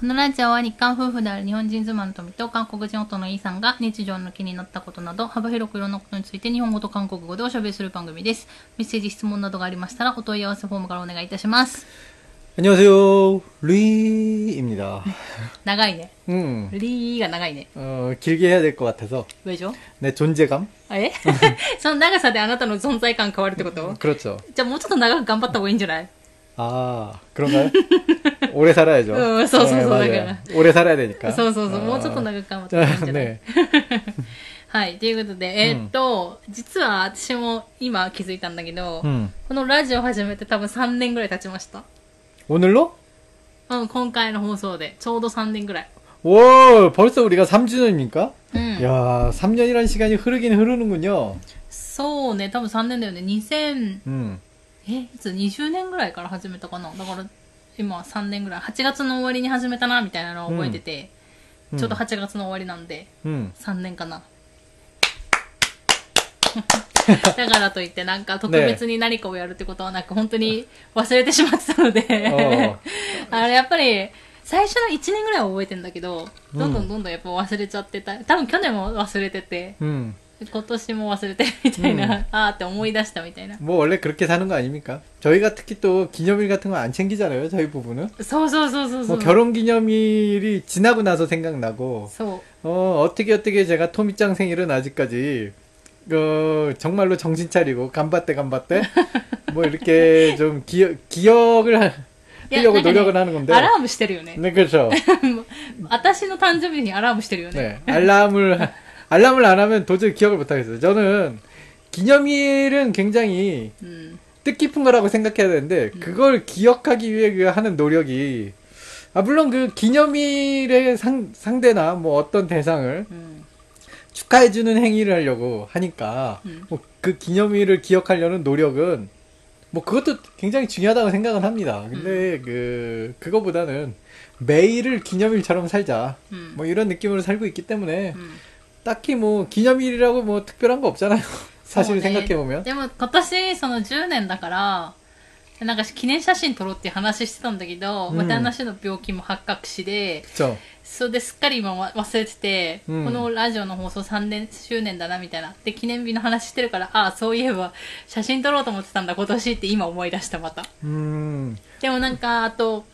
このラジオは日韓夫婦である日本人妻の富と韓国人夫のイーさんが日常の気になったことなど幅広くいろんなことについて日本語と韓国語でおしゃべりする番組です。メッセージ、質問などがありましたらお問い合わせフォームからお願いいたします。 안녕하세요. 루이입니다. 長いね。 음, リーが長いね。 어, 길게 해야 될 것 같아서 上上 내 존재감? えその長さであなたの存在感変わるってこと 그렇죠. じゃあもうちょっと長く頑張った方がいいんじゃない 아, 그런가요? 오래 살아야죠. 어, 소, 소, 소, 맞아요. 그래. 오래 살아야 되니까. そうそうそう。もうちょっと 아, 長く頑張った方がいいんじゃない 네. はい。ということで、えーっと、実は私も今気づいたんだけど、 음. このラジオ始めて多分3年ぐらい経ちました。 오늘로? うん、今回の放送で。ちょうど3年ぐらい。 오, 벌써 우리가 3주년입니까? うん。 야, 3년이라는 시간이 흐르긴 흐르는군요. そうね、多分3年だよね。2000、 음. え、いつ ?20 年ぐらいから始めたかな？だから、今は3年ぐらい。8月の終わりに始めたな、みたいなのを覚えてて、うんちょうど8月の終わりなんで、 음. 3年かな。だからといってなんか特別に何かをやるってことはなく、本当に忘れてしまってたので、あれ やっぱり最初の1年ぐらいは覚えてんだけど、どんどんどんどんやっぱ忘れちゃってた。多分去年も忘れてて、 음. 今年も忘れてるみたいな、うん、あーって思い出したみたいな。もう원래그렇게사는거아닙니까저희가특히또기념일같은거 안 챙기잖아요, 저희 부부는.そうそうそうそうそう。뭐결혼기념일이지나고나서생각나 고. 소. 어, 어떻게 어떻게 제가 토미짱 생일은 아직까지 어, 정말로 정신 차리고 간바떼 간바떼 뭐 이렇게 좀 기억 기억을 하려고 그러니까 노력을 하는 건데. 알람してるよね. 네. 네, 그렇죠. 뭐, 私の誕生日にアラームしてるよね. 네. 네, 알람을 알람을 안 하면 도저히 기억을 못 하겠어요. 저는 기념일은 굉장히 음. 뜻깊은 거라고 생각해야 되는데 음. 그걸 기억하기 위해 그 하는 노력이 아 물론 그 기념일의 상, 상대나 뭐 어떤 대상을 음. 축하해주는 행위를 하려고 하니까 음. 뭐그 기념일을 기억하려는 노력은 뭐 그것도 굉장히 중요하다고 생각은 합니다. 근데 음. 그 그거보다는 매일을 기념일처럼 살자 음. 뭐 이런 느낌으로 살고 있기 때문에 음. 딱히 뭐 기념일이라고 뭐 특별한 거 없잖아요. 사실 そうね 생각해 보면 でも今年その10年だから、なんか記念写真撮ろうっていう話してたんだけど、うんまあ旦那氏の病気も発覚しで、 그렇죠. それですっかり今わ忘れてて、うんこのラジオの放送3年周年だなみたいな。で、記念日の話してるから、ああ、そういえば写真撮ろうと思ってたんだ今年って今思い出したまた。 음 でもなんか、あと、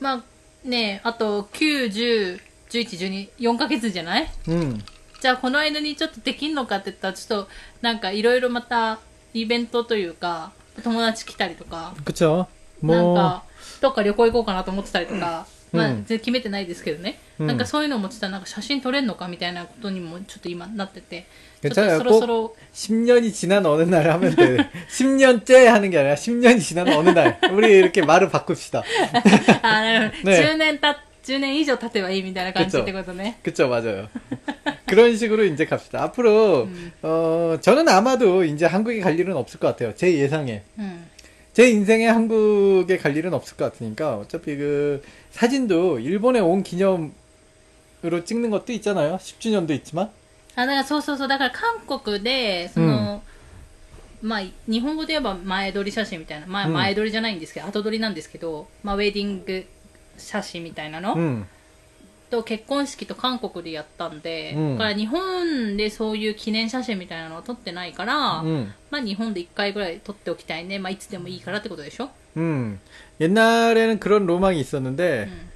まあね、あと9、10、11、12、4ヶ月じゃない 음 じゃあこの間にちょっとできんのかって言ったら、ちょっとなんかいろいろまたイベントというか、友達来たりとか、 그렇죠. なん 뭐 か、どっか旅行行こうかなと思ってたりとか、うんまあ、全然決めてないですけどね。うんなんかそういうのもちょっとなんか写真撮れんのかみたいなことにもちょっと今なってて、ちょっと 괜찮아요. そろそろ、 10년이 지난 어느 날 하면 돼. 10년째 하는 게 아니라 10년이 지난 어느 날. 우리 이렇게 말을 바꿉시다. あ、なるほど。ね10年た、10年以上経てばいいみたいな感じってことね。 그쵸, 맞아요. 그런 식으로 이제 갑시다. 앞으로, 어, 저는 아마도 이제 한국에 갈 일은 없을 것 같아요. 제 예상에. うん。 제 인생에 한국에 갈 일은 없을 것 같으니까, 어차피 그, 사진도 일본에 온 기념으로 찍는 것도 있잖아요. 10주년도 있지만. あ、だからそうそうそう、だから韓国で、その、まあ、日本語で言えば前撮り写真みたいな、まあ、うん前撮りじゃないんですけど、後撮りなんですけど、まあ、ウェディング写真みたいなの、 음, と結婚式と韓国でやったんで、うんだから日本でそういう記念写真みたいなのを撮ってないから、 음, まあ日本で1回ぐらい撮っておきたいね。まあいつでもいいからってことでしょ 음. 옛날에는 그런 로망이 있었는데, 음.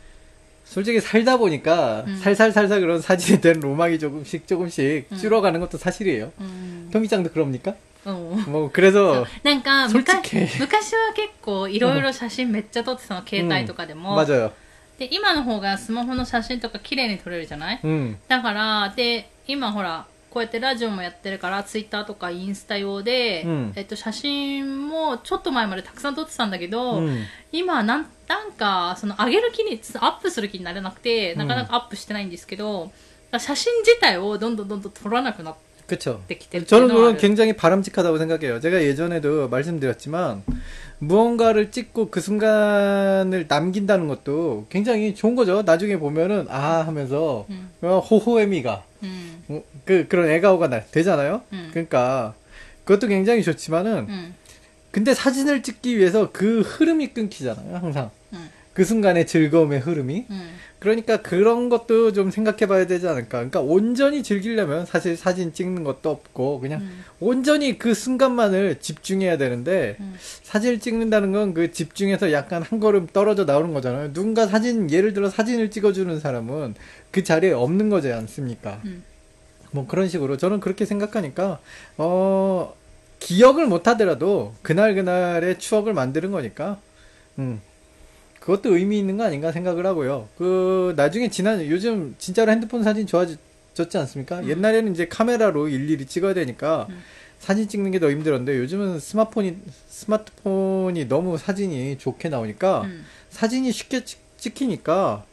솔직히 살다 보니까 음. 살살살살 그런 사진이 된 로망이 조금씩 조금씩 음. 줄어가는 것도 사실이에요. うん。 토미짱도 그럽니까? うん。 뭐 그래서 なんかそっち昔系昔は結構いろいろ写真めっちゃ撮ってたの、携帯とかでも。 맞아요. で、今の方がスマホの写真とか綺麗に撮れるじゃない？ 음, だから、で、今ほら、こうやってラジオもやってるから、ツイッターとかインスタ用で、うん。えっと、写真もちょっと前までたくさん撮ってたんだけど、 음, 今なん、なんか、その上げる気に、アップする気になれなくて、なかなかアップしてないんですけど、写真自体をどんどんどんどん撮らなくなっ 그렇죠. 저는 그건 굉장히 바람직하다고 생각해요. 제가 예전에도 말씀드렸지만 무언가를 찍고 그 순간을 남긴다는 것도 굉장히 좋은 거죠. 나중에 보면은 아 하면서 음. 어, 호호애미가 음. 어, 그 그런 애가오가 나, 되잖아요. 음. 그러니까 그것도 굉장히 좋지만은 근데 사진을 찍기 위해서 그 흐름이 끊기잖아요. 항상 그 순간의 즐거움의 흐름이. 음. 그러니까 그런 것도 좀 생각해 봐야 되지 않을까. 그러니까 온전히 즐기려면 사실 사진 찍는 것도 없고 그냥 음. 온전히 그 순간만을 집중해야 되는데 음. 사진을 찍는다는 건 그 집중해서 약간 한 걸음 떨어져 나오는 거잖아요. 누군가 사진 예를 들어 사진을 찍어주는 사람은 그 자리에 없는 거지 않습니까? 음. 뭐 그런 식으로 저는 그렇게 생각하니까 어 기억을 못 하더라도 그날 그날의 추억을 만드는 거니까 음 그것도 의미 있는 거 아닌가 생각을 하고요. 그 나중에 지난 요즘 진짜로 핸드폰 사진 좋아졌지 않습니까? 음. 옛날에는 이제 카메라로 일일이 찍어야 되니까 음. 사진 찍는 게 더 힘들었는데 요즘은 스마트폰이 스마트폰이 너무 사진이 좋게 나오니까 음. 사진이 쉽게 찍, 찍히니까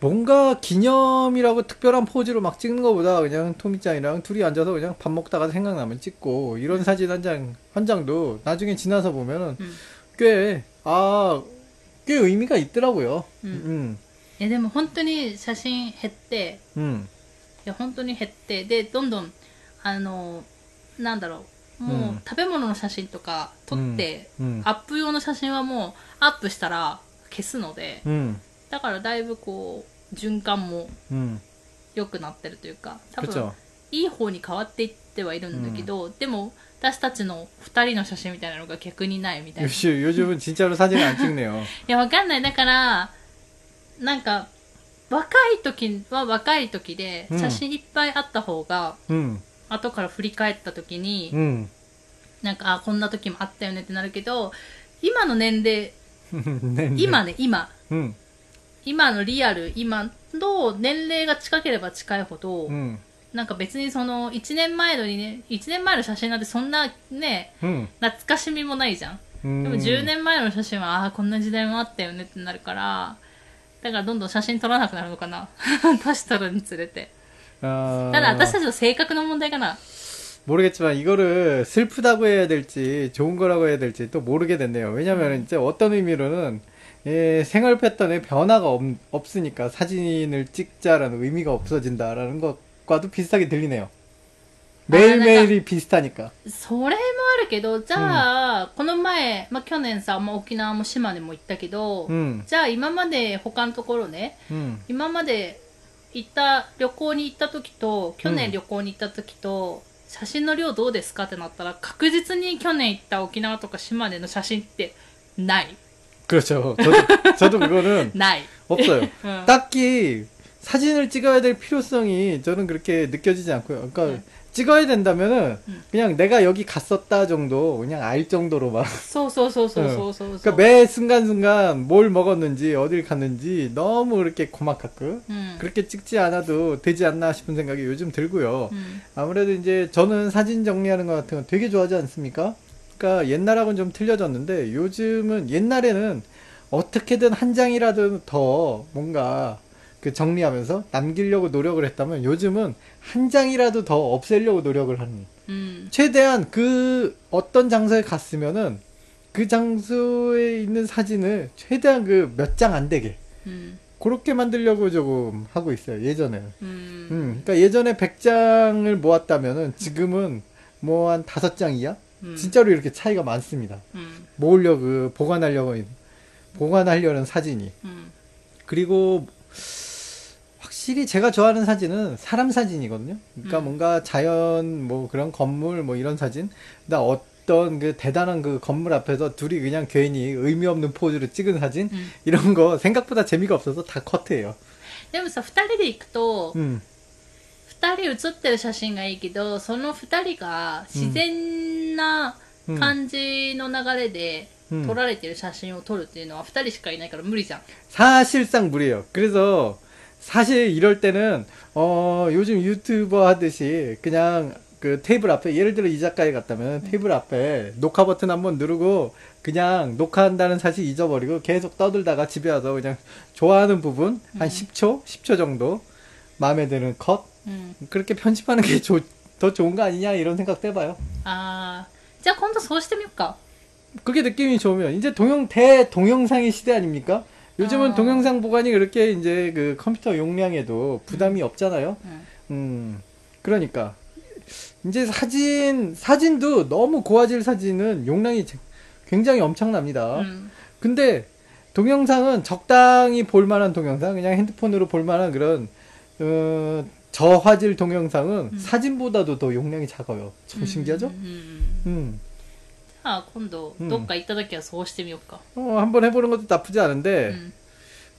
뭔가 기념이라고 특별한 포즈로 막 찍는 것보다 그냥 토미짱이랑 둘이 앉아서 그냥 밥 먹다가 생각나면 찍고 이런 사진 한 장 한 장도 나중에 지나서 보면은 음. 꽤 아, 꽤 의미가 있더라고요. 음. 음. いやでも本当に写真減って、 음. いや本当に減って、で、どんどん、あの、なんだろう、もう、うん食べ物の写真とか撮って、 음. アップ用の写真はもうアップしたら消すので、 음. だからだいぶこう、循環も 음. 良くなってるというか、多分 그쵸. いい方に変わっていってはいるんだけど、でも 私たちの二人の写真みたいなのが逆にないみたいな。い 요즘, 요즘은 진짜로 사진을 안 찍네요. や、わかんない。だから、なんか、若い時は若い時でうん写真いっぱいあった方が、 음. 後から振り返った時に、 음. なんか、あ、こんな時もあったよねってなるけど、今の年齢、 네, 네. 今ね、今、 음. 今のリアル、今の年齢が近ければ近いほど、 음. なんか別にその、1年前のにね、1年前の写真なんてそんなね、 음. 懐かしみもないじゃん。 음. でも10年前の写真は、ああー、こんな時代もあったよねってなるから、だからどんどん写真撮らなくなるのかな。年取るにつれて。 아, ただ私たちの性格の問題かな。 모르겠지만 이거를 슬프다고 해야 될지 좋은 거라고 해야 될지 또 모르게 됐네요. 왜냐면 이제 어떤 의미로는 예, 생활 패턴에 변화가 없, 없으니까 사진을 찍자라는 의미가 없어진다라는 것 과도 비슷하게 들리네요. 매일매일이 비슷하니까. それもあるけど、じゃあ、この前、まあ、去年さ、まあ、沖縄も島根も行ったけど、 음, じゃあ今まで他のところね、 음, 今まで行った旅行に行った時と、去年旅行に行った時と、写真の量どうですかってなったら、確実に去年行った沖縄とか島根の写真って、ない。 그렇죠. 저도, 저도 그거는 ない。 없어요. うん。 딱히 사진을 찍어야 될 필요성이 저는 그렇게 느껴지지 않고요. 그러니까 네. 찍어야 된다면은 그냥 내가 여기 갔었다 정도 그냥 알 정도로 막. 소소소소소소. 응. 어. 그러니까 매 순간 순간 뭘 먹었는지 어딜 갔는지 너무 이렇게 고막하고 음. 그렇게 찍지 않아도 되지 않나 싶은 생각이 요즘 들고요. 음. 아무래도 이제 저는 사진 정리하는 것 같은 건 되게 좋아하지 않습니까? 그러니까 옛날하고는 좀 틀려졌는데 요즘은 옛날에는 어떻게든 한 장이라도 더 뭔가 그 정리하면서 남기려고 노력을 했다면 요즘은 한 장이라도 더 없애려고 노력을 하는 음. 최대한 그 어떤 장소에 갔으면은 그 장소에 있는 사진을 최대한 그 몇 장 안 되게 음. 그렇게 만들려고 조금 하고 있어요 예전에. 음. 음, 그러니까 예전에 100장을 모았다면은 지금은 뭐 한 다섯 장 이야? 음. 진짜로 이렇게 차이가 많습니다. 음. 모으려고 보관하려고 보관하려는 사진이. 음. 그리고 확실히 제가 좋아하는 사진은 사람 사진이거든요. 그러니까 음. 뭔가 자연 뭐 그런 건물 뭐 이런 사진. 나 어떤 그 대단한 그 건물 앞에서 둘이 그냥 괜히 의미 없는 포즈로 찍은 사진 うん。 이런 거 생각보다 재미가 없어서 다 커트해요. でもさ、二人で行くと、 음. 二人写ってる写真がいいけど、その二人が自然な 음. 感じの流れでうん撮られてる写真を撮るっていうのは二人しかいないから無理じゃん。 사실상 무리예요. 그래서 사실 이럴 때는 어 요즘 유튜버 하듯이 그냥 그 테이블 앞에 예를 들어 이 작가에 갔다면 네. 테이블 앞에 녹화 버튼 한번 누르고 그냥 녹화한다는 사실 잊어버리고 계속 떠들다가 집에 와서 그냥 좋아하는 부분 한 음. 10초 10초 정도 마음에 드는 컷 음. 그렇게 편집하는 게 더 좋은 거 아니냐 이런 생각도 해봐요. 아, 진짜 혼자 소시대입니까? 그게 느낌이 좋으면 이제 동영 대 동영상의 시대 아닙니까? 요즘은 아. 동영상 보관이 그렇게 이제 그 컴퓨터 용량에도 음. 부담이 없잖아요. 음. 음. 그러니까 이제 사진 사진도 너무 고화질 사진은 용량이 굉장히 엄청납니다. 음. 근데 동영상은 적당히 볼 만한 동영상, 그냥 핸드폰으로 볼 만한 그런 어, 저화질 동영상은 음. 사진보다도 더 용량이 작아요. 참 신기하죠? 음. 음 じゃあ今度うんどっか行った時はそうしてみようか、 어, 한번 해보는 것도 나쁘지 う 않은데, ん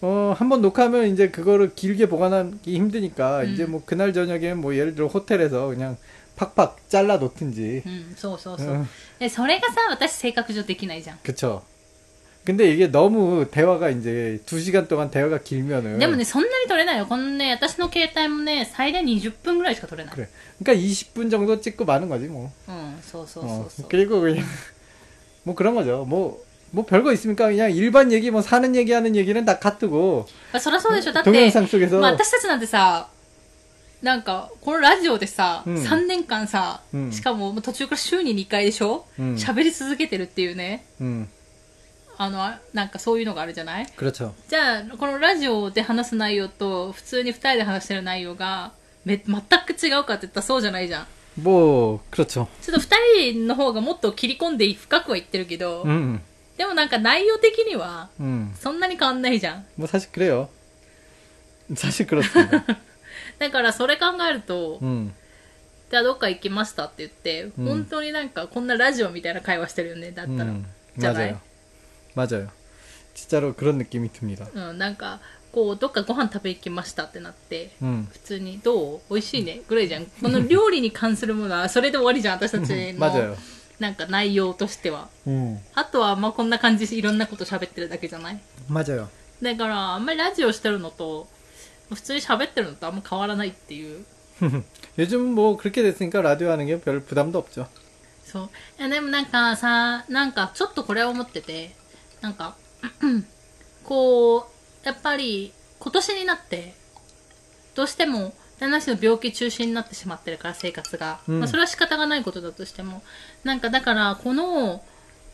어, 한번 녹화하면 이제 그거를 길게 보관하기 힘드니까, 음. 이제 뭐 그날 저녁에 뭐 예를 들어 호텔에서 그냥 팍팍 잘라 놓든지, うん、そうそうそう、 어, でそれがさ私性格上できないじゃん 그쵸. 근데 이게 너무 대화가 이제 두 시간 동안 대화가 길면은. でもねそんなに撮れないよこのね私の携帯もね最大20分ぐらいしか撮れない 그래. 그러니까 20분 정도 찍고 마는 거지 뭐. うんそうそうそう 어, そう、 그리고 그냥 뭐 그런 거죠. 뭐, 뭐 별거 있습니까? 그냥 일반 얘기, 뭐 사는 얘기하는 얘기는 다 카트고 まあ、そりゃそうでしょだって 동영상 속에서 まあ、私たちなんてさなんかこのラジオでさ、うん3年間さ、うんしかももう途中から週に2回でしょうん喋、り続けてるっていうね 음, あのあなんかそういうのがあるじゃない 그렇죠. じゃあこのラジオで話す内容と普通に2人で話してる内容がめ全く違うかって言ったらそうじゃないじゃん 뭐 그렇죠. ちょっと2人の方がもっと切り込んで深くは言ってるけど、 음, でもなんか内容的には 음, そんなに変わんないじゃん 뭐 사실 그래요. 사실 그렇습니다. だからそれ考えると、 음, じゃあどっか行きましたって言って、うん本当になんかこんなラジオみたいな会話してるよねだったら、 음, 있잖아요. 맞아요. 맞아요. 진짜로 그런 느낌이 듭니다. うん、なんか こうどっかご飯食べ行きましたってなって 음, 普通にどう美味しいねぐらいじゃんこの料理に関するものはそれで終わりじゃん私たち 맞아요. のなんか内容としては 음, あとはまあこんな感じでいろんなこと喋ってるだけじゃない 맞아요. だからあんまりラジオしてるのと普通に喋ってるのとあんま変わらないっていう 요즘 뭐 그렇게 됐으니까 라디오 하는 게 별 부담도 없죠. そういやでもなんかさなんかちょっとこれは思っててなんかこう やっぱり今年になってどうしても旦那氏の病気中心になってしまってるから生活が、うん、まあ、それは仕方がないことだとしてもなんかだからこの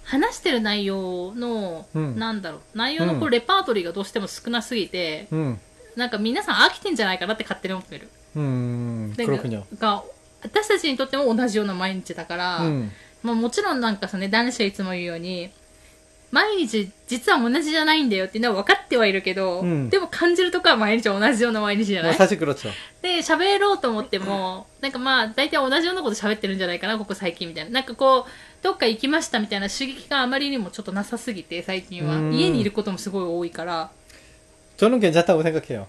話してる内容の、うん、なんだろう内容のこうレパートリーがどうしても少なすぎて、うん、なんか皆さん飽きてんじゃないかなって勝手に思ってる。うん。が私たちにとっても同じような毎日だから、まあ、もちろんなんかさね男子はいつも言うように毎日実は同じじゃないんだよっていうのは分かってはいるけど、うんでも感じるとこは毎日同じような毎日じゃな 뭐 い 사실 그렇죠. で、喋ろうと思っても、なんかまあ大体同じようなこと喋ってるんじゃないかな、ここ最近みたいな。なんかこう、どっか行きましたみたいな刺激があまりにもちょっとなさすぎて、最近は。うん家にいることもすごい多いから、 저는 괜찮다고 생각해요.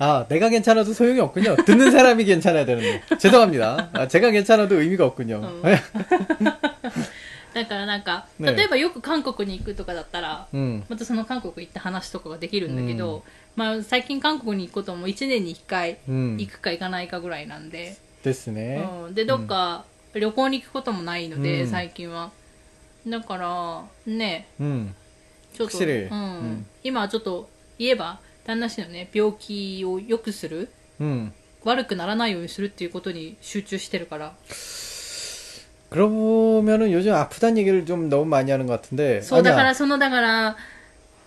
아, 내가 괜찮아도 소용이 없군요. 듣는 사람이 괜찮아야 되는데. 죄송합니다. 아, 제가 괜찮아도 의미가 없군요. だからなんか、ね例えばよく韓国に行くとかだったら、うん。またその韓国行った話とかができるんだけど、まあ最近韓国に行くことも1年に1回行くか行かないかぐらいなんで、ですね、うん、でどっか旅行に行くこともないので、うん。最近は。だからねうん、ちょっと、うん。うん。今はちょっと言えば旦那氏のね病気を良くするうん。悪くならないようにするっていうことに集中してるから。 그러면은 요즘 아프다는 얘기를 좀 너무 많이 하는 것 같은데. そうだか 아니야. らそのだから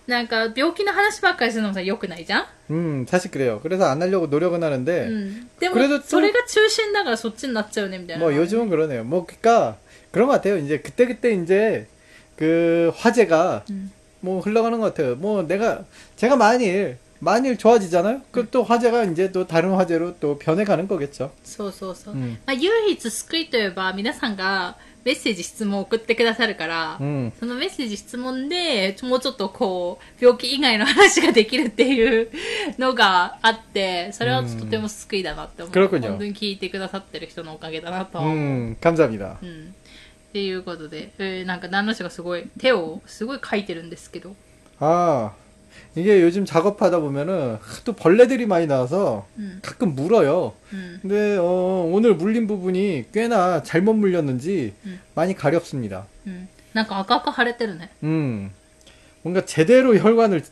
なんか病気の話ばっかりするのもさ良くないじゃん、 음, 사실 그래요. 그래서 안 하려고 노력은 う 하는데, ん、でもこれだとそれが中心だからそっちになっちゃうねみたいな 뭐 요즘은 그러네요. 뭐 그러니까 그런 것 같아요. 이제 그때 그때 이제 그 화제가 음. 뭐 흘러가는 것 같아요. 뭐 내가 제가 만일 만일 좋아지잖아요. 그럼 또 화제가 이제 또 다른 화제로 또 변해가는 거겠죠. そうそうそう、うんまあ、唯一救いといえば皆さんがメッセージ質問を送ってくださるから、 음, そのメッセージ質問でもうちょっとこう病気以外の話ができるっていうのがあってそれはとても救いだなって思う、 그렇군요 本当に聞いてくださってる人のおかげだなとは思う、 음, 감사합니다. うんっていうことで、えーなんか旦那氏がすごい手をすごい描いてるんですけど、 아 이게 요즘 작업하다 보면은 또 벌레들이 많이 나와서 음. 가끔 물어요. 음. 근데 어, 오늘 물린 부분이 꽤나 잘못 물렸는지 음. 많이 가렵습니다. 음. 뭔가 그 아까 하랬대르네. 음. 뭔가 제대로 혈관을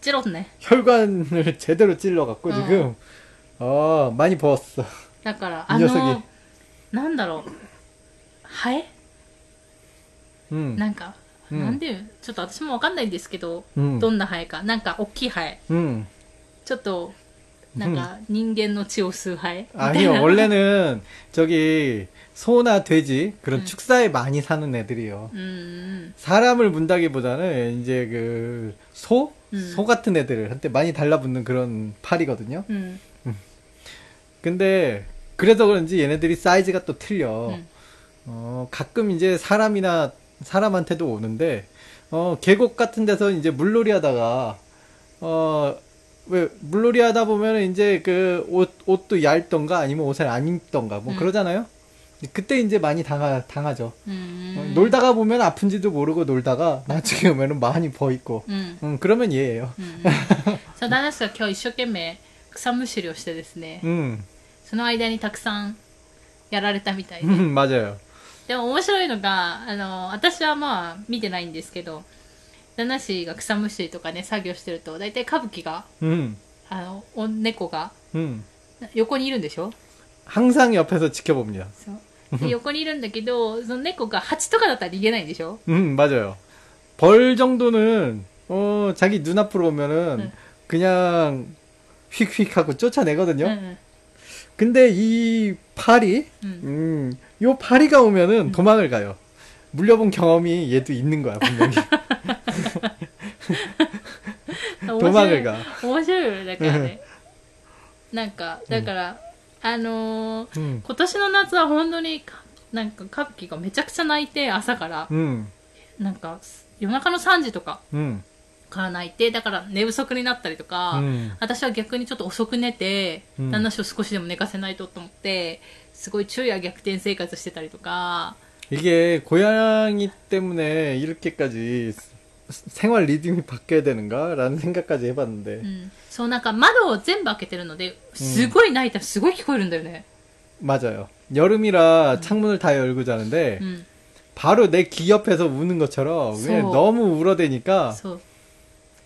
찔렀네. 혈관을 제대로 찔러 갖고 어. 지금 어, 많이 부었어. 그러니까 이 녀석이. 난다로. 하에? 음. 뭔가 うんなんでいうちょっと私もわかんないんですけど、 음, どんなハエかなんか大きいハエ 음. ちょっとなんか人間の血を吸うハエみたい 아니요 な 원래는 저기 소나 돼지 그런 음. 축사에 많이 사는 애들이요. うん 사람을 문다기보다는 이제 그 소? 음. 소 같은 애들을 한테 많이 달라붙는 그런 팔이거든요. うん。 근데 그래서 그런지 얘네들이 사이즈가 또 틀려. うん。 어, 가끔 이제 사람이나 사람한테도 오는데 어, 계곡 같은 데서 이제 물놀이 하다가 어, 왜 물놀이 하다 보면 이제 그 옷, 옷도 얇던가 아니면 옷을 안 입던가 뭐 음. 그러잖아요. 그때 이제 많이 당하, 당하죠. う 어, ん。 놀다가 보면 아픈지도 모르고 놀다가 나중에 오면은 많이 버 있고 うん。 음, 그러면 얘예요. うん。そう、旦那氏が今日一生懸命草むしりをしてですね、 음, その間にたくさんやられたみたいで。 음, 맞아요. でも面白いのが、あの、私はまあ見てないんですけど、旦那氏が草むしりとかね、作業してると、大体歌舞伎が、 음, あの、お猫が 음. 横にいるんでしょ 항상 옆에서 지켜봅니다. そう。で横にいるんだけど、その猫が蜂とかだったら逃げないんでしょ 음, 맞아요. 벌 정도는, 어, 자기 눈앞으로 오면은, 네. 그냥, 휙휙 하고 쫓아내거든요. うんうん。 근데 이 파리, 음. 음, 요 파리가 오면은 도망을 가요. 물려본 경험이 얘도 있는 거야, 분명히. 面白 도망을 い 가. 面白いよねだからね。なんか、だから、あのー 음, 今年の夏は本当にか、なんか歌舞伎がめちゃくちゃ泣いて、朝から、 음, なんか、夜中の3時とか 음, から泣いて、だから寝不足になったりとか、 음, 私は逆にちょっと遅く寝て、うん旦那氏を少しでも寝かせないとと思って、すごい昼夜逆転生活してたりとか、 이게 고양이 때문에 이렇게까지 생활 리듬이 바뀌어야 되는가? 라는 생각까지 해봤는데. うん。そうなんか窓を全部開けてるので、すごい泣いたらすごい聞こえるんだよね。 맞아요. 여름이라 창문을 다 열고 자는데, うん。 바로 내 귀 옆에서 우는 것처럼 그냥 소. 너무 울어대니까 そう。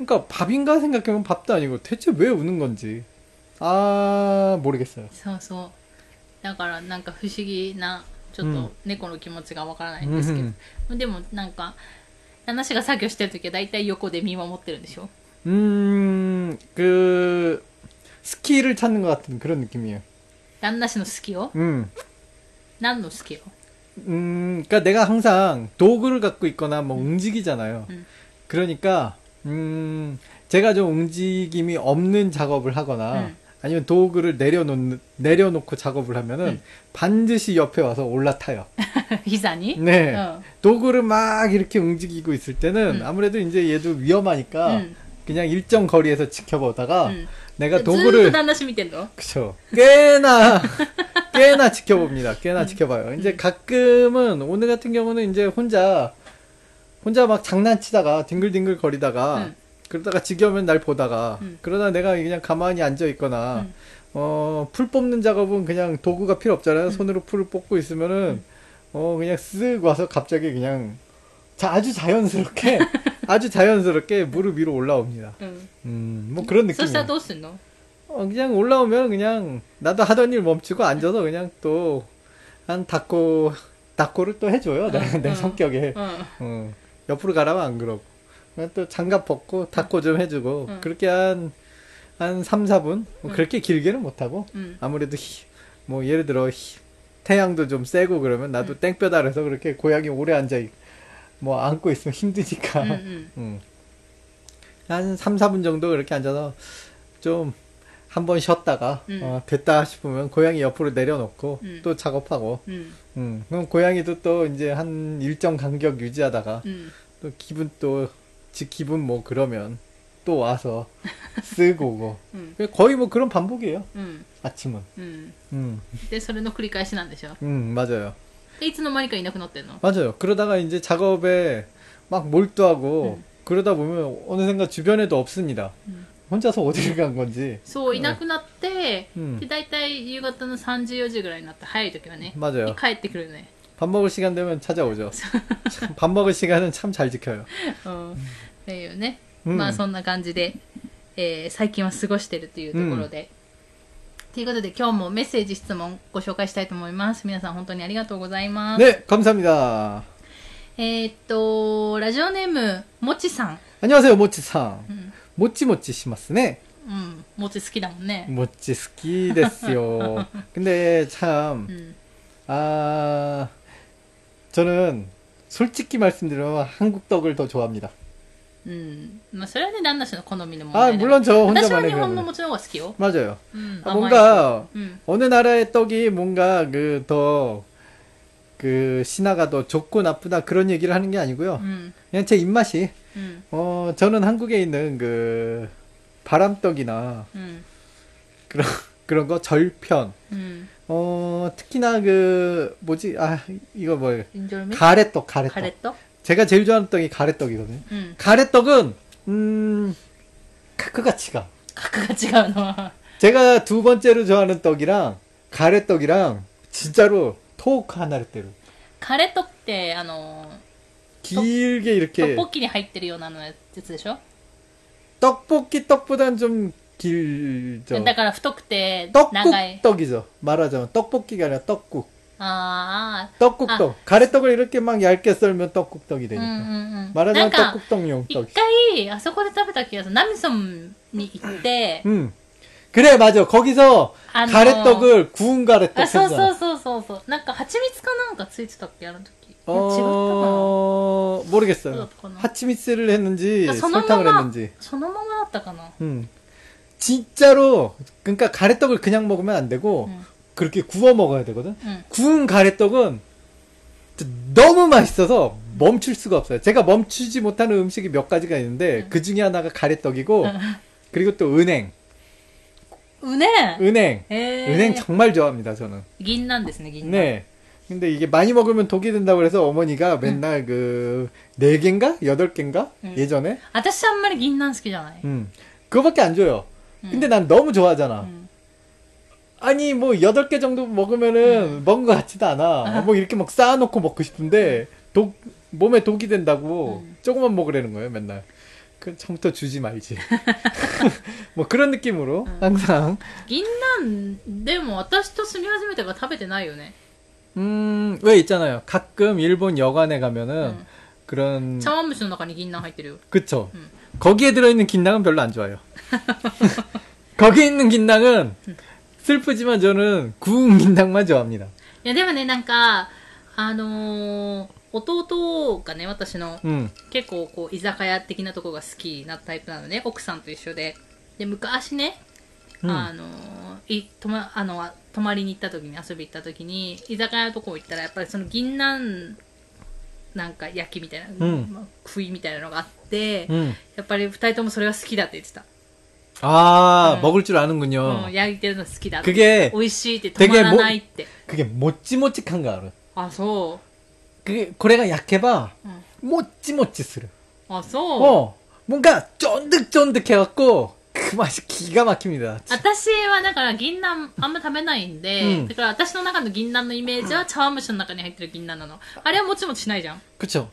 그러니까 밥인가 생각해보면 밥도 아니고 대체 왜 우는 건지 아 모르겠어요. そうそう。だからなんか不思議な、ちょっうんと猫の気持ちがわからないんですけど。でもなんか、旦那氏が作業してるときは大体横で見守ってるんでしょ 음, 그, 스키를 찾는 것 같은 그런 느낌이에요. 旦那氏の好きよ 음, 何の好きよ 음, 그니까 내가 항상 도구를 갖고 있거나 뭐 움직이잖아요. 음. 그러니까, 음, 제가 좀 움직임이 없는 작업을 하거나 음. 아니면 도구를 내려놓, 내려놓고 작업을 하면은 음. 반드시 옆에 와서 올라타요. 기사니? 네. 어. 도구를 막 이렇게 움직이고 있을 때는 아무래도 이제 얘도 위험하니까 그냥 일정 거리에서 지켜보다가 내가 도구를 그쵸 꽤나 꽤나 지켜봅니다. 꽤나 지켜봐요. 이제 가끔은 오늘 같은 경우는 이제 혼자 혼자 막 장난치다가 뒹글뒹글 거리다가 응. 그러다가 지겨우면 날 보다가 응. 그러다 내가 그냥 가만히 앉아 있거나 응. 어풀 뽑는 작업은 그냥 도구가 필요 없잖아요. 손으로 풀을 뽑고 있으면은 어 그냥 쓱 와서 갑자기 그냥 자, 아주 자연스럽게 아주 자연스럽게 무릎 위로 올라옵니다. 음뭐 그런 느낌. 이 어, 그냥 올라오면 그냥 나도 하던 일 멈추고 앉아서 그냥 또 한 닦고 닦고를 또 해줘요. 내, 내 성격에. 어. 옆으로 가라면 안 그러고. 또 장갑 벗고 닦고 좀 해주고. 음. 그렇게 한한 한 3, 4분? 뭐 음. 그렇게 길게는 못하고. 음. 아무래도 히, 뭐 예를 들어 히, 태양도 좀 세고 그러면 나도 땡볕 아래서 그렇게 고양이 오래 앉아 뭐 안고 있으면 힘드니까. 음. 한 3, 4분 정도 그렇게 앉아서 좀 한번 쉬었다가 음. 어, 됐다 싶으면 고양이 옆으로 내려놓고 음. 또 작업하고. 음. 그럼 고양이도 또 이제 한 일정 간격 유지하다가 또 기분 또 지 기분 뭐 그러면 또 와서 쓱 오고 うん。 거의 뭐 그런 반복이에요 うん。 아침은 うん。 음. で、それの繰り返しなんでしょ 음 맞아요 で、いつの間にかいなくなってんの 맞아요 그러다가 이제 작업에 막 몰두하고 음. 그러다 보면 어느샌가 주변에도 없습니다 음. 혼자서 어디를 간 건지 そう、いなくなっ て、うんで大体夕方の3時4時ぐらいになって早い時はね 맞아요. に帰ってくるね 밥 먹을 시간 되면 찾아오죠. 참, 밥 먹을 시간은 참 잘 지켜요. うんっていうね、うんまあそんな感じで、えー最近は過ごしてるというところで、ということで今日もメッセージ質問ご紹介したいと思います皆さん本当にありがとうございます、 네, 감사합니다. えーっとラジオネームもちさん 안녕하세요, 모찌상. 모찌모찌 시마스네. うんもち好きだもんね 모찌 스키 됐어요. 근데 참, うん 아, 저는 솔직히 말씀드리면 한국 떡을 더 좋아합니다. うんまあそれはね旦那氏の好みの問 아, 題で 물론 저 私は 혼자만의 日本の 그런. 餅の方が好きよ、 맞아요. うん、 아, 甘いし 뭔가 うん、 어느 나라의 떡이 뭔가 그 더 그 신화가 더 좋고 나쁘다 그런 얘기를 하는 게 아니고요. うん 그냥 제 입맛이 うん 어 저는 한국에 있는 그 바람떡이나 うん 그런 그런 거 절편 うん 어 특히나 그 뭐지 아 이거 뭐예요 インジョルミ 가래떡 가래떡 カレット 제가 제일 좋아하는 떡이 가래떡이거든요 うん 가래떡은 음 카크가치가 格が違うのは 제가 두 번째로 좋아하는 떡이랑 가래떡이랑 진짜로 토크 하나를 때로 カレットってあの 길게 トッ 이렇게 ポッキに入ってるようなのやつでしょ 떡볶이 떡보단 좀 길죠 だから太くて長い 떡국 떡이죠 말하자면 떡볶이가 아니라 떡국 あ 떡국떡 가래떡을 이렇게 막 얇게 썰면 떡국떡이 あうん 되니까 うんうんなん 말하자면 か 떡국떡용 一 떡 回あそこで食べた気がするナミソンに行って 음. 그래 맞아 거기서 아, 너. 가래떡을 구운 가래떡 あそうそう 했잖아 そうそうそうなんか蜂蜜かなんかついてたっけあの時いや違ったか 어 모르겠어요 그렇구나. 하치미스를 했는지 なそのま 설탕을 ま 했는지 そのままだったかな 음. 진짜로 그러니까 가래떡을 그냥 먹으면 안 되고 음. 그렇게 구워 먹어야 되거든. うん 구운 가래떡은 진짜 너무 맛있어서 멈출 수가 없어요. 제가 멈추지 못하는 음식이 몇 가지가 있는데 그 중에 하나가 가래떡이고 그리고 또 은행. うね 은행. へえ 은행 정말 좋아합니다, 저는. 銀なんですね銀杏 네. 근데 이게 많이 먹으면 독이 된다고 그래서 어머니가 맨날 그, 네 개인가? 여덟 개인가? 음. 예전에? 私あんまり銀杏好きじゃない 음. 그거밖에 안 줘요. 음. 근데 난 너무 좋아하잖아. うん 아니 뭐 여덟 개 정도 먹으면은 먹은 것 같지도 않아. 뭐 이렇게 막 쌓아놓고 먹고 싶은데 독 몸에 독이 된다고 음. 조금만 먹으라는 거예요 맨날. 그 처음부터 주지 말지. 뭐 그런 느낌으로 항상 銀杏でも私と住み始めてから食べてないよね 음왜 있잖아요. 가끔 일본 여관에 가면은 음. 그런 茶碗蒸しの中に銀杏入ってるよ 그쵸. 음. 거기에 들어있는 긴낭은 별로 안 좋아요. 거기 있는 긴낭은 슬프지만 저는 구운 긴낭만 좋아합니다. いやでもねなんかあのー弟がね私の 음. 結構こう居酒屋的なとこが好きなタイプなのね奥さんと一緒でで昔ね、うんあのいとまあの泊まりに行った時に遊び行った時に居酒屋のとこ行ったらやっぱりその銀杏なんか焼きみたいな、んまあ、食いみたいなのがあって、 음. やっぱり二人ともそれが好きだって言ってた、 아, 음. 먹을 줄 아는군요. うん、焼いてるの好きだって 그게 美味しいって止まらないって、 그게 모찌모찌한 거 알아. あそ 그게 고래가 약해봐. う、うん、 모찌모찌 쓰려. あそう、 어, 뭔가 쫀득쫀득해갖고 그 맛이 기가 막힙니다. 私はだから銀杏あんま食べないんで、うんだから私の中の銀杏のイメージは茶碗蒸しの中に入ってる銀杏なのあれはもちもちしないじゃん 그쵸?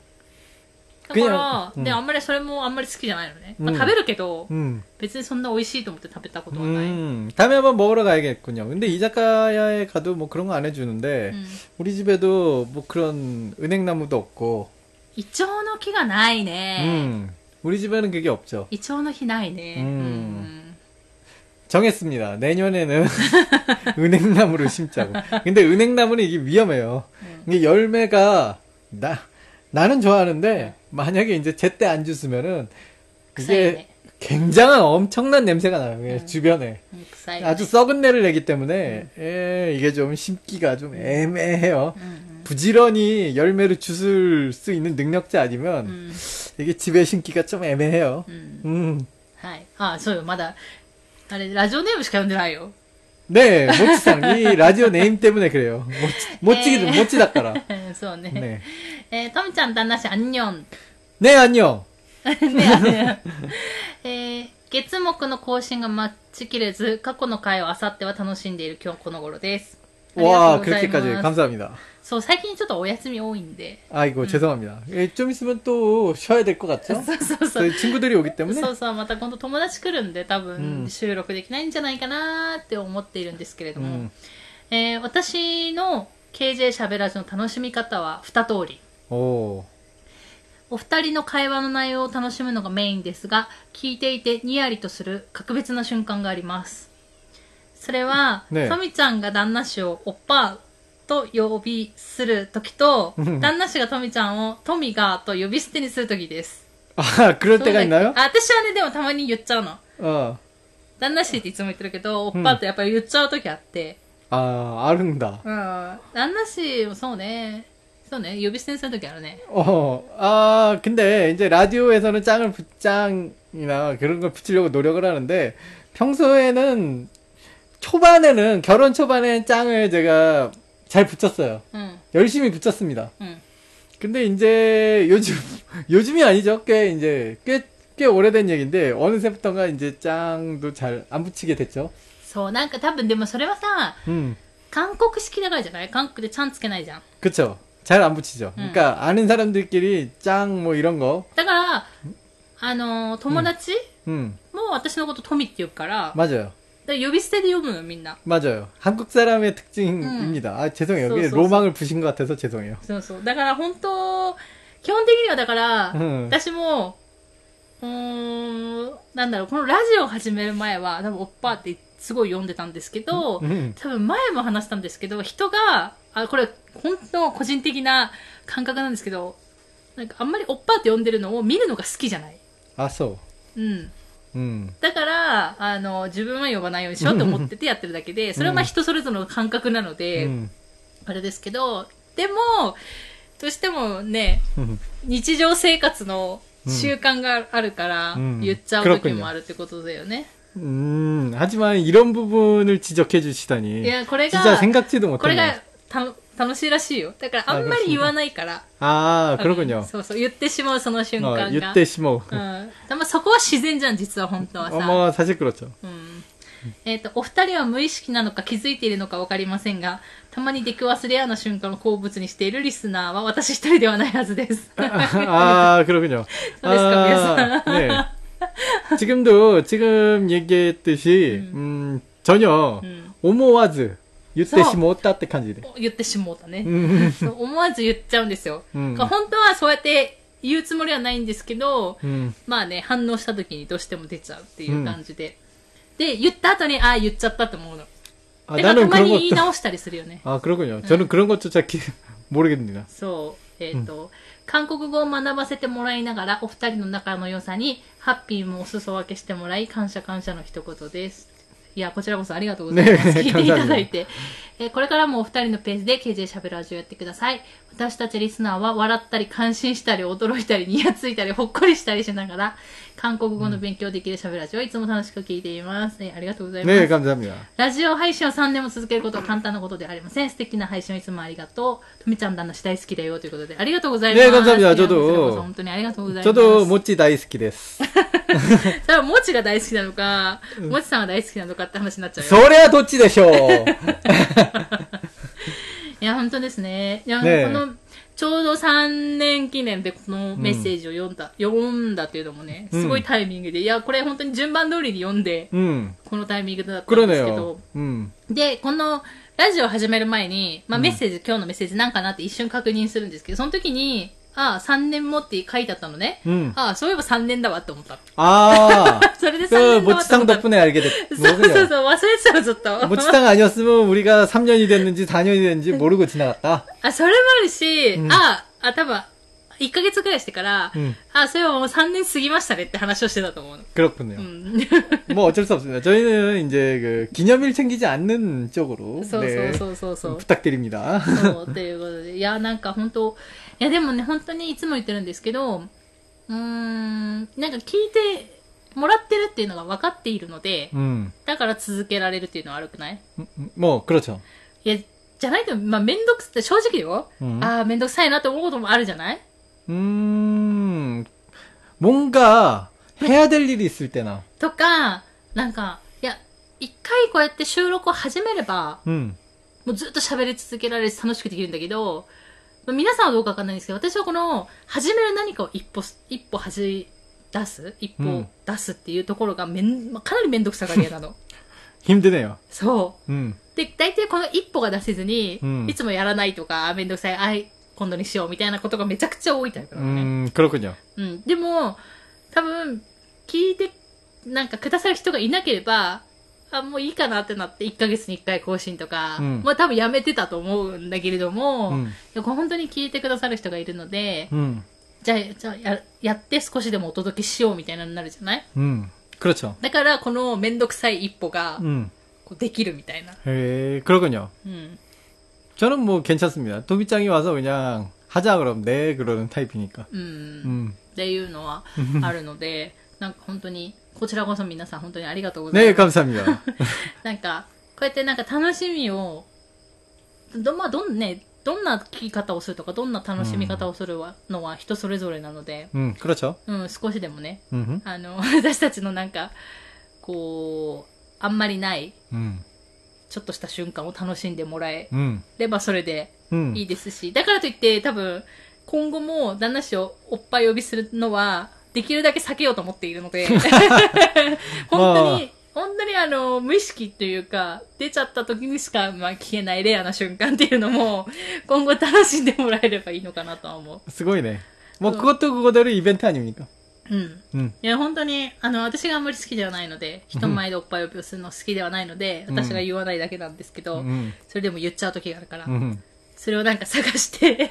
だから、 그냥 음. であんまりそれもあんまり好きじゃないのね、まあ、うん食べるけど、 음. 別にそんな美味しいと思って食べたことはない、 음, 다음에 한번 먹으러 가야겠군요. 근데 이자카야에 가도 뭐 그런 거 안 해주는데, うん 우리 집에도 뭐 그런 은행나무도 없고, イチョウの木がないね、 음, 우리 집에는 그게 없죠. イチョウの木ないねうんうん、 정했습니다. 내년에는 은행나무를 심자고. 근데 은행나무는 이게 위험해요. 음. 이게 열매가 나 나는 좋아하는데 만약에 이제 제때 안 주스면은 이게臭いね 굉장한 엄청난 냄새가 나요. 이게 음. 주변에 うん臭いね 아주 썩은 내를 내기 때문에 예, 이게 좀 심기가 좀 애매해요. うん 부지런히 열매를 주술 수 있는 능력자 う 아니면 んうん 이게 집에 심기가 좀 애매해요. うん 음. はいあそうよまだあれラジオネームしか読んでないよ 네, 모찌상. 이 라디오 네임 때문에 그래요. 모찌, 모찌, 에. 모찌 닦아라. そうね、 네. えー、とみちゃん旦那氏、アンニョン。 네, 안녕. ね、えー 月木の更新が待ちきれず、過去の回をあさっては楽しんでいる今日この頃です。ありがと 와, うございます 그렇게까지 감사합니다. そう、最近ちょっとお休み多いんで。 아이고, 죄송합니다. 예, 좀 있으면 또 쉬어야 될 것 같죠? そうそうそう。 저희 친구들이 오기 때문에. そうそう、また今度友達来るんで多う分ん収録できないんじゃないかなーって思っているんですけれども、うんえー私の KJ しゃべらずの楽しみ方は二通り。 お二人の会話の内容を楽しむのがメインですが聞いていてニヤリとする格別な瞬間があります。それは、ね、トミちゃんが旦那氏をおっぱと呼びする時と旦那氏がトミちゃんをトミがと呼び捨てにする時です。ああ狂ってがいんだよ私はねでもたまに言っちゃうの。ああ。旦那氏っていつも言ってるけど、おっぱってやっぱり言っちゃう時あって。ああ、あるんだ。うん。旦那氏もそうね。 そうね。呼び捨てにするときあるね。 어, 아, 근데 이제 라디오에서는 짱을 붙짱이나 그런 걸 붙이려고 노력을 하는데 평소에는 초반에는 결혼 초반에 짱을 제가 잘 붙였어요. うん。 열심히 붙였습니다. うん。 근데 이제 요즘 요즘이 아니죠. 꽤 이제 꽤 꽤 오래된 얘기인데 어느새부턴가 이제 짱도 잘 안 붙이게 됐죠. そう、なんか多分でもそれはさ、 음, 韓国式だからじゃない韓国でちゃんつけないじゃん。 그쵸. 잘 안 붙이죠. 그러니까 아는 사람들끼리 짱 뭐 이런 거, だから、あのー友達、 음, も私のことトミって呼ぶから、 맞아요. だから呼び捨てで呼ぶのよ、みんな。 맞아요. 한국 사람의 특징입니다. 아, 죄송해요. 이게 쏘, 쏘, 로망을 부신 것 같아서 죄송해요. そうそう。だから本当、基本的にはだから、うん私も、うーん、なんだろう、このラジオを始める前は、多分おっぱって すごい読んでたんですけど、多分前も話したんですけど、人が、あ、これ、本当個人的な感覚なんですけど、なんかあんまりおっぱって呼んでるのを見るのが好きじゃない。あ、そう。うん。うん、だからあの自分は呼ばないようにしようと思っててやってるだけで、それはまあ人それぞれの感覚なので、うん、あれですけどでもどうしてもね日常生活の習慣があるから言っちゃう時もあるってことだよね。 음, 하지만 이런 부분을 지적해 주시다니. いや、これ 진짜 が、 생각지도 これ 못했네요. がた楽しいらしいよ。だからあんまり言わないから。 아, うん 그렇군요. そうそう、言ってしまうその瞬 어, 間が。 유대 시모. うん。でもそこは自然じゃん、実は本当はさ。 어머, 사실 그렇죠. うん。えっ、と、お二人は無意識なのか気づいているのかわかりませんが、たまに出くわすレアな瞬間を好物にしているリスナーは私一人ではないはずです。 아, 그렇군요. 그랬을까, 네. 지금도 지금 얘기했듯이 음, 전혀 うん。 오모와즈 유대 서. 시모 따뜻 한지래. 言ってしもうたね。 음, そう思わず言っちゃうんですよ。うん本当はそうやって言うつもりはないんですけど、 음, まあね、反応した時にどうしても出ちゃうっていう感じで。で、言った後に、ああ、言っちゃったと思うの。 아, だからた 나는 ま 그런 に言い 것도 直したりするよね。 아 그렇군요. 저는 그런 것조차 기, 모르겠습니다. そう。えっ、と、 韓国語を学ばせてもらいながら、お二人の仲の良さに、ハッピーもお裾分けしてもらい、感謝感謝の一言です。いや、こちらこそありがとうございます。ねえ聞いていただいて。えーこれからもお二人のペースで KJ しゃべるラジオやってください。私たちリスナーは笑ったり、感心したり、驚いたり、ニヤついたり、ほっこりしたりしながら、韓国語の勉強できるしゃべるラジオをいつも楽しく聞いています。えーありがとうございます。 네, 감사합니다. ラジオ配信を3年も続けることは簡単なことではありません。素敵な配信をいつもありがとう。とみちゃん旦那氏大好きだよということで、ありがとうございます。ね감사합니다 いや 저도 こちらこそ本当にありがとうございます。 저도 모찌 다이스키 데스. それはもちが大好きなのか、もちさんが大好きなのかって話になっちゃうよ。 소래야 도찌 되쇼. いや、本当ですね。いや、ね、この、ちょうど3年記念でこのメッセージを読んだ、うん、読んだっていうのもね、すごいタイミングで、うん、いや、これ本当に順番通りに読んで、うん、このタイミングだったんですけど、で、この、ラジオ始める前に、まあ、メッセージ、今日のメッセージなんかなって一瞬確認するんですけど、その時に、ああ、3年もって書いてあったのね。 음. ああ、そういえば3年だわって思った。 아, それで3 그 年だわって思 모찌탕 った。 덕분에 알게 됐. そうそう 뭐군요. そう、忘れてたの、ずっと。 모찌탕 아니었으면 우리가 3년이 됐는지 4년이 됐는지 모르고 지나갔다. あ、それもあるし、うんああ、多分、1ヶ月くらいしてから、うんあ、そういえばもう3年過ぎましたねって話をしてたと思うの。 그렇군요. うん。 뭐 어쩔 수 없습니다. 저희는 이제 그 기념일 챙기지 않는 쪽으로 そうそう 네, そうそうそう。 부탁드립니다. そう、ということで。いや、なんか本当 いや、でもね、本当にいつも言ってるんですけど、うーん、なんか聞いてもらってるっていうのが分かっているので、 음, だから続けられるっていうのは悪くない 음, 뭐 그렇죠. いや、じゃないと、まあ、めんどくさい、正直よ。うんああ、めんどくさいなって思うこともあるじゃない 음, 뭔가 해야 될 일이 있을 때나 とか、なんか、いや、一回こうやって収録を始めれば、 음. もうずっと喋り続けられるし楽しくできるんだけど、 まあ皆さんはどうかわかんないんですけど、私はこの、始める何かを一歩、一歩走り出す一歩うん出すっていうところがめん、まあかなりめんどくさがり屋なの。 힘드네요. そう。 음. で、大体この一歩が出せずに、うんいつもやらないとか、あめんどくさい、あい、今度にしようみたいなことがめちゃくちゃ多いタイプなのね。 음, 그렇군요. うん。でも、多分、聞いて、なんかくださる人がいなければ、 あ、もういいかなってなって、1ヶ月に1回更新とか、うんまあ多分やめてたと思うんだけれども、うんいやこれ本当に聞いてくださる人がいるので、 음. じゃあ、じゃあや、やって少しでもお届けしようみたいなのになるじゃない 음. 그렇죠. だから、このめんどくさい一歩が、 음. こうできるみたいな。 에, 그렇군요. うん。 저는 뭐 괜찮습니다. 도비짱이 와서 그냥 하자 그럼 네 그러는 타입이니까. うん。 음. っていうのはあるので、なんか本当に、 こちらこそ皆さん本当にありがとうござい 네, ます。 감사합니다. なんか、こうやってなんか楽しみを、ど、まあ、どんね、どんな聞き方をするとか、どんな楽しみ方をするのは人それぞれなので、 음, 그렇죠. うん、少しでもね、 음. あの、私たちのなんか、こう、あんまりない、 음. ちょっとした瞬間を楽しんでもらえ 음. ればそれで 음. いいですし、だからといって多分、今後も旦那氏をおっぱい呼びするのは、 できるだけ避けようと思っているので、本当に、本当にあの、無意識というか、出ちゃった時にしか、まあ、消えないレアな瞬間っていうのも、今後楽しんでもらえればいいのかなとは思 すごいね. 뭐 어. 그것도 그거대로 이벤트 아닙니까? う。うん。 음. いや、本当に、あの、私があんまり好きではないので、人前でおっぱい呼びをするの好きではないので、うん私が言わないだけなんですけど、 음. それでも言っちゃう時があるから、 음. それをなんか探して、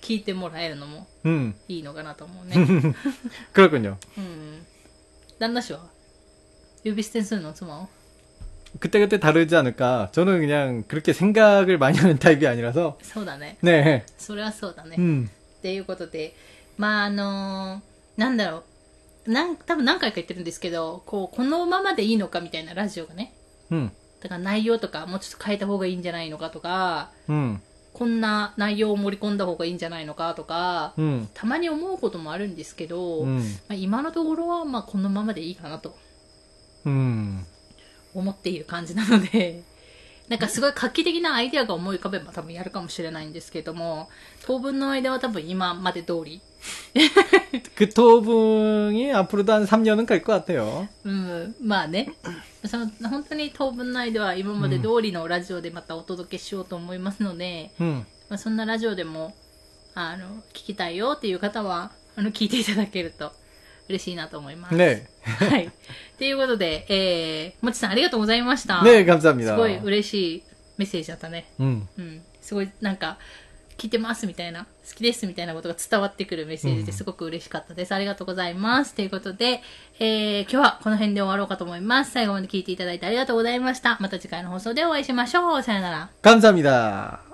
聞いてもらえるのも 음. いいのかなと思うね。 그렇군요. うん。旦那氏は呼び捨てにするの妻を 그때그때 다르지 않을까. 저는 그냥 그렇게 생각을 많이 하는 타입이 아니라서. そうだね。 네. それはそうだね。 음. っていうことで、まああのーなんだろう。なん、多分何回か言ってるんですけど、こう、このままでいいのかみたいなラジオがね。 음. だから内容とかもうちょっと変えた方がいいんじゃないのかとか、 음. こんな内容を盛り込んだ方がいいんじゃないのかとか、うん、たまに思うこともあるんですけど、うん、まあ、今のところはまあこのままでいいかなと、うん、思っている感じなので。なんかすごい画期的なアイデアが思い浮かべば多分やるかもしれないんですけども、当分の間は多分今まで通り、 그 도붕이 앞으로도 한 3년은 갈 것 같아요. うん、まあね、その本当に当分の間は今まで通りのラジオでまたお届けしようと思いますので、 음. まあ、そんなラジオでも、あの、聞きたいよっていう方は、あの、聞いていただけると 嬉しいなと思います。 네. はい。ということで、えー、もちさんありがとうございました。 네, す 감사합니다. ごい嬉しいメッセージだったね。 음. うん。すごい、なんか、聞いてますみたいな、好きですみたいなことが伝わってくるメッセージですごく嬉しかったです。ありがとうございます。ということで、えー、今日はこの辺で終わろうかと思います。最後まで聞いていただいてありがとうございました。また次回の放送でお会いしましょう。さよなら。 감사합니다.